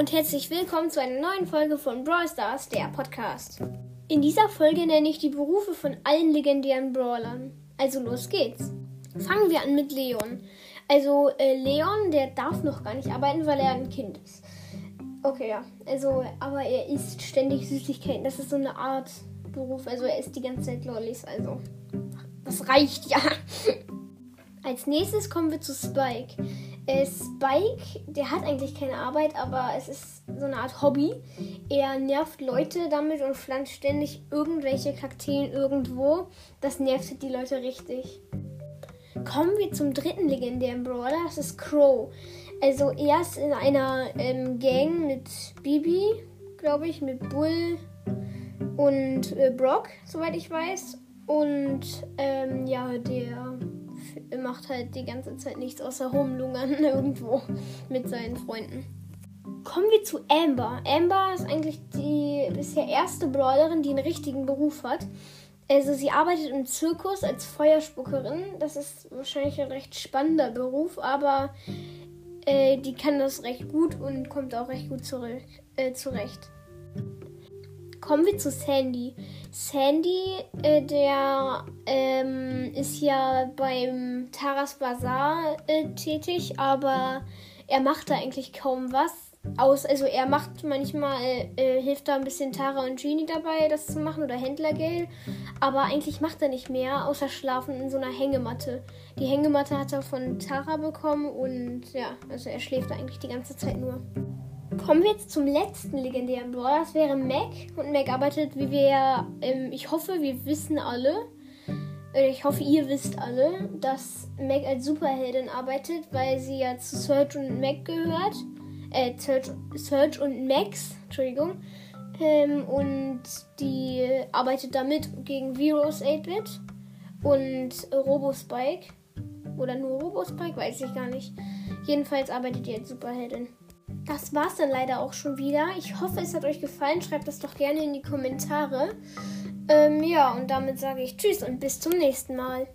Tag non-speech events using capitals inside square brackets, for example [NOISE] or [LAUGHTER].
und herzlich willkommen zu einer neuen Folge von Brawl Stars, der Podcast. In dieser Folge nenne ich die Berufe von allen legendären Brawlern. Also los geht's. Fangen wir an mit Leon. Also äh, Leon, der darf noch gar nicht arbeiten, weil er ein Kind ist. Okay, ja. Also, aber er isst ständig Süßigkeiten. Das ist so eine Art Beruf. Also er isst die ganze Zeit Lollis. Also, das reicht ja. [LAUGHS] Als nächstes kommen wir zu Spike. Äh, Spike, der hat eigentlich keine Arbeit, aber es ist so eine Art Hobby. Er nervt Leute damit und pflanzt ständig irgendwelche Kakteen irgendwo. Das nervt die Leute richtig. Kommen wir zum dritten legendären Brawler, das ist Crow. Also er ist in einer ähm, Gang mit Bibi, glaube ich, mit Bull und äh, Brock, soweit ich weiß. Und ähm, ja, der macht halt die ganze Zeit nichts außer rumlungern [LAUGHS] irgendwo mit seinen Freunden. Kommen wir zu Amber. Amber ist eigentlich die bisher erste Brawlerin, die einen richtigen Beruf hat. Also sie arbeitet im Zirkus als Feuerspuckerin. Das ist wahrscheinlich ein recht spannender Beruf, aber äh, die kann das recht gut und kommt auch recht gut zurück, äh, zurecht. Kommen wir zu Sandy. Sandy, äh, der ähm, ist ja beim Taras Bazaar äh, tätig, aber er macht da eigentlich kaum was. Aus, also er macht manchmal, äh, hilft da ein bisschen Tara und Genie dabei, das zu machen oder Händlergeld. Aber eigentlich macht er nicht mehr, außer schlafen in so einer Hängematte. Die Hängematte hat er von Tara bekommen und ja, also er schläft da eigentlich die ganze Zeit nur. Kommen wir jetzt zum letzten legendären Brawler. Das wäre Mac. Und Mac arbeitet, wie wir, ähm, ich hoffe, wir wissen alle, äh, ich hoffe, ihr wisst alle, dass Mac als Superheldin arbeitet, weil sie ja zu Search und Mac gehört. Äh, Search, Search und Max, Entschuldigung. Ähm, und die arbeitet damit gegen Virus 8-Bit und Robospike. Oder nur Robospike, weiß ich gar nicht. Jedenfalls arbeitet die als Superheldin das war's dann leider auch schon wieder. Ich hoffe, es hat euch gefallen. Schreibt das doch gerne in die Kommentare. Ähm, ja, und damit sage ich Tschüss und bis zum nächsten Mal.